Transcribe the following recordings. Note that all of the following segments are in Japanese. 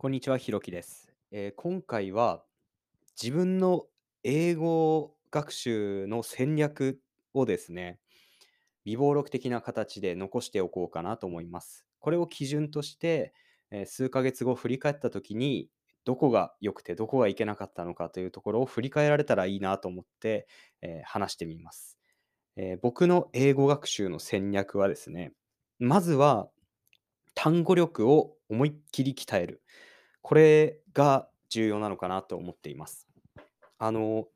こんにちは、ひろきです。えー今回は自分の英語学習の戦略をですね、微暴録的な形で残しておこうかなと思います。これを基準として、えー数ヶ月後振り返った時に、どこが良くてどこがいけなかったのかというところを振り返られたらいいなと思って、えー話してみます、えー僕の英語学習の戦略はですね、まずは単語力を思いっきり鍛える。これが重要なのかなと思っています。あの、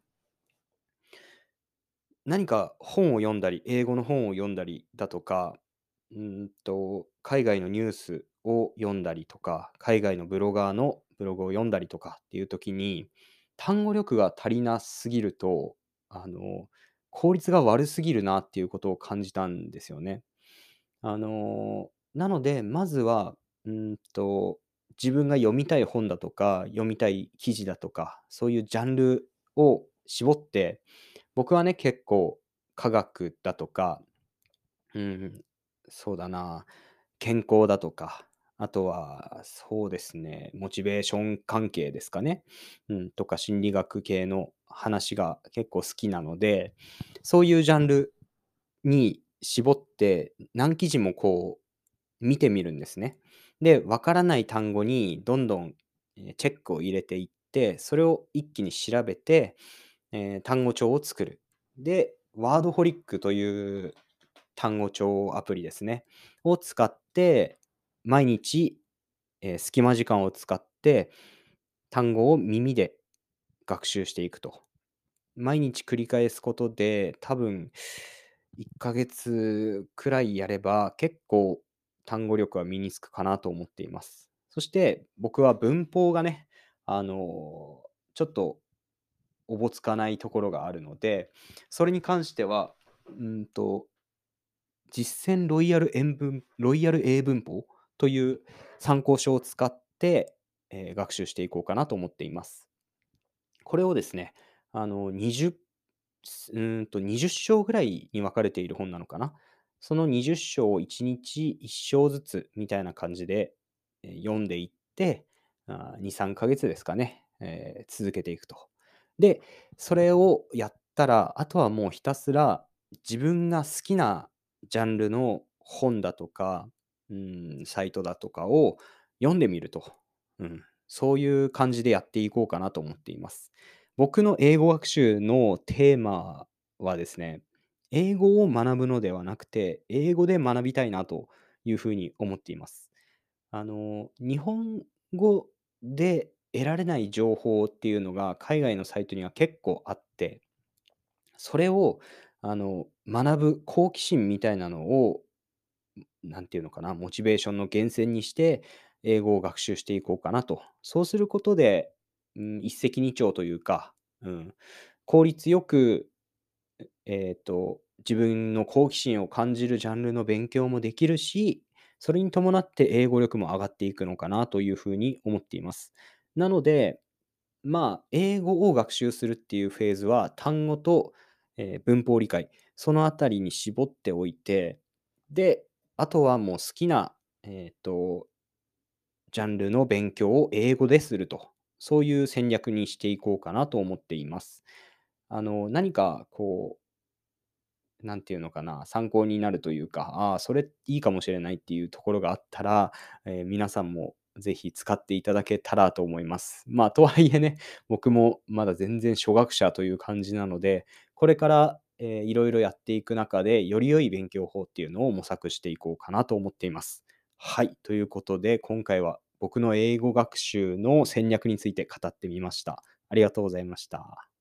何か本を読んだり、英語の本を読んだりだとか、うんと、海外のニュースを読んだりとか、海外のブロガーのブログを読んだりとかっていう時に、単語力が足りなすぎると、あの、効率が悪すぎるなっていうことを感じたんですよね。あの、なので、まずは、うんと、自分が読みたい本だとか、読みたい記事だとか、そういうジャンルを絞って、僕はね、結構科学だとか、うん、そうだな、健康だとか、あとは、そうですね、モチベーション関係ですかね、うん、とか心理学系の話が結構好きなので、そういうジャンルに絞って何記事もこう見てみるんですね。で、わからない単語にどんどんえチェックを入れていって、それを一気に調べて、えー単語帳を作る。で、ワードホリックという単語帳アプリですね。を使って、毎日、えー隙間時間を使って単語を耳で学習していくと。毎日繰り返すことで、多分1ヶ月くらいやれば、結構単語力は身につくかなと思っています。そして僕は文法がね、あの、ちょっとおぼつかないところがあるので、それに関しては、うんと、実践ロイヤル英文ロイヤル英文法という参考書を使って、えー学習していこうかなと思っています。これをですね、あの、20うんと20章ぐらいに分かれている本なのかな。その20章を1日1章ずつみたいな感じで、読んでいって、2、3ヶ月ですかね、えー続けていくと。で、それをやったら、あとはもうひたすら自分が好きなジャンルの本だとか、うん、サイトだとかを読んでみると。うん、そういう感じでやっていこうかなと思っています。僕の英語学習のテーマはですね、英語を学ぶのではなくて、英語で学びたいなというふうに思っています。あの、日本語で得られない情報っていうのが海外のサイトには結構あって、それをあの学ぶ好奇心みたいなのを、なんていうのかな、モチベーションの源泉にして、英語を学習していこうかなと。そうすることで、うん、一石二鳥というか、うん、効率よく、えっと、自分の好奇心を感じるジャンルの勉強もできるし、それに伴って英語力も上がっていくのかなというふうに思っています。なので、まあ、英語を学習するっていうフェーズは、単語と、えー文法理解、そのあたりに絞っておいて、で、あとはもう好きな、えっと、ジャンルの勉強を英語ですると、そういう戦略にしていこうかなと思っています。あの、何かこう、なんていうのかな、参考になるというか、ああ、それいいかもしれないっていうところがあったら、えー皆さんもぜひ使っていただけたらと思います。まあ、とはいえね、僕もまだ全然初学者という感じなので、これから、えーいろいろやっていく中で、より良い勉強法っていうのを模索していこうかなと思っています。はい。ということで、今回は僕の英語学習の戦略について語ってみました。ありがとうございました。